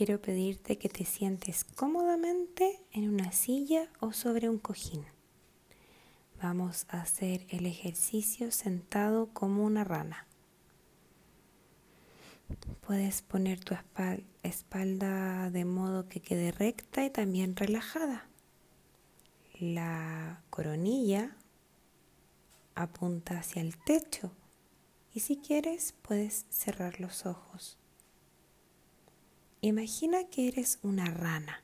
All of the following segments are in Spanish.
quiero pedirte que te sientes cómodamente en una silla o sobre un cojín. Vamos a hacer el ejercicio sentado como una rana. Puedes poner tu espalda de modo que quede recta y también relajada. La coronilla apunta hacia el techo y si quieres puedes cerrar los ojos. Imagina que eres una rana,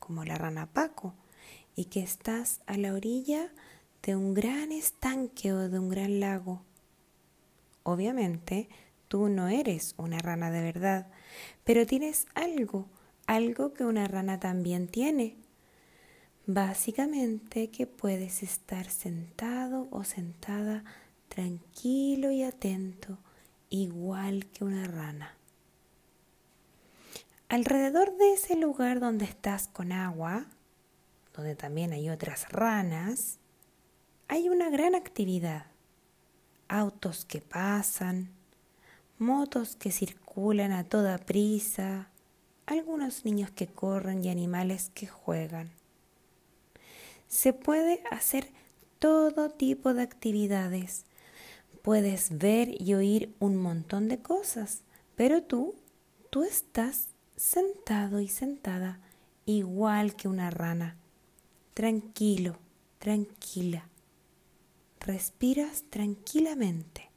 como la rana Paco, y que estás a la orilla de un gran estanque o de un gran lago. Obviamente, tú no eres una rana de verdad, pero tienes algo, algo que una rana también tiene. Básicamente que puedes estar sentado o sentada tranquilo y atento, igual que una rana. Alrededor de ese lugar donde estás con agua, donde también hay otras ranas, hay una gran actividad. Autos que pasan, motos que circulan a toda prisa, algunos niños que corren y animales que juegan. Se puede hacer todo tipo de actividades. Puedes ver y oír un montón de cosas, pero tú, tú estás sentado y sentada igual que una rana. Tranquilo, tranquila. Respiras tranquilamente.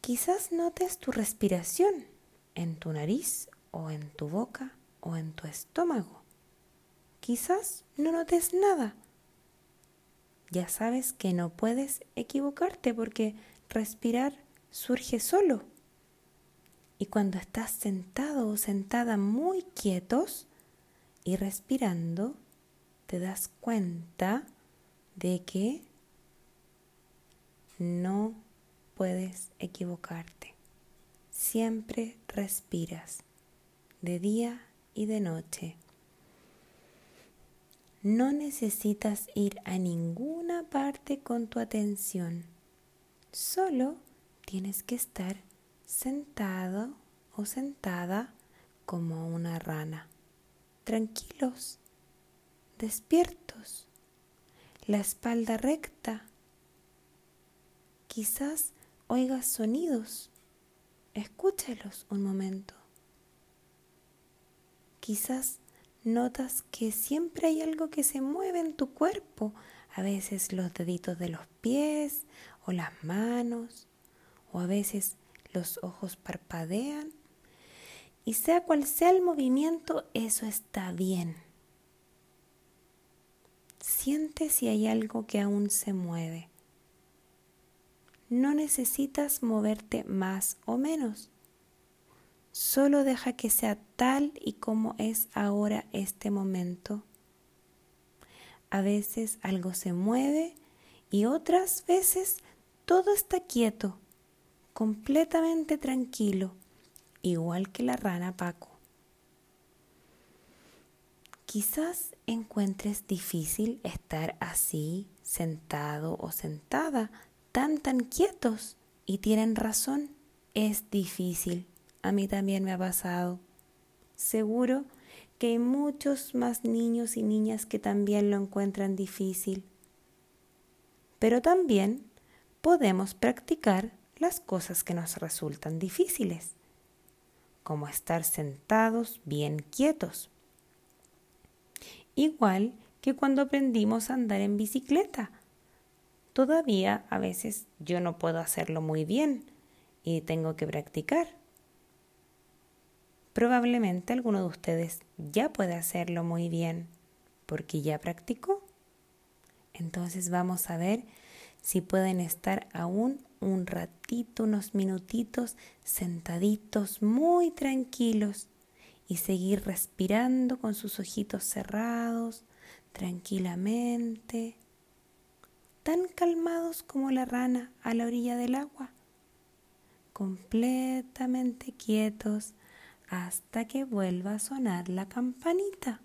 Quizás notes tu respiración en tu nariz o en tu boca o en tu estómago. Quizás no notes nada. Ya sabes que no puedes equivocarte porque respirar surge solo. Y cuando estás sentado o sentada muy quietos y respirando, te das cuenta de que no puedes equivocarte. Siempre respiras, de día y de noche. No necesitas ir a ninguna parte con tu atención. Solo tienes que estar sentado o sentada como una rana. Tranquilos, despiertos, la espalda recta. Quizás oigas sonidos, escúchalos un momento. Quizás notas que siempre hay algo que se mueve en tu cuerpo, a veces los deditos de los pies o las manos, o a veces los ojos parpadean y sea cual sea el movimiento, eso está bien. Siente si hay algo que aún se mueve. No necesitas moverte más o menos. Solo deja que sea tal y como es ahora este momento. A veces algo se mueve y otras veces todo está quieto completamente tranquilo, igual que la rana Paco. Quizás encuentres difícil estar así, sentado o sentada, tan tan quietos, y tienen razón, es difícil. A mí también me ha pasado. Seguro que hay muchos más niños y niñas que también lo encuentran difícil. Pero también podemos practicar las cosas que nos resultan difíciles, como estar sentados bien quietos. Igual que cuando aprendimos a andar en bicicleta. Todavía a veces yo no puedo hacerlo muy bien y tengo que practicar. Probablemente alguno de ustedes ya puede hacerlo muy bien porque ya practicó. Entonces vamos a ver si pueden estar aún un ratito, unos minutitos sentaditos muy tranquilos y seguir respirando con sus ojitos cerrados tranquilamente, tan calmados como la rana a la orilla del agua, completamente quietos hasta que vuelva a sonar la campanita.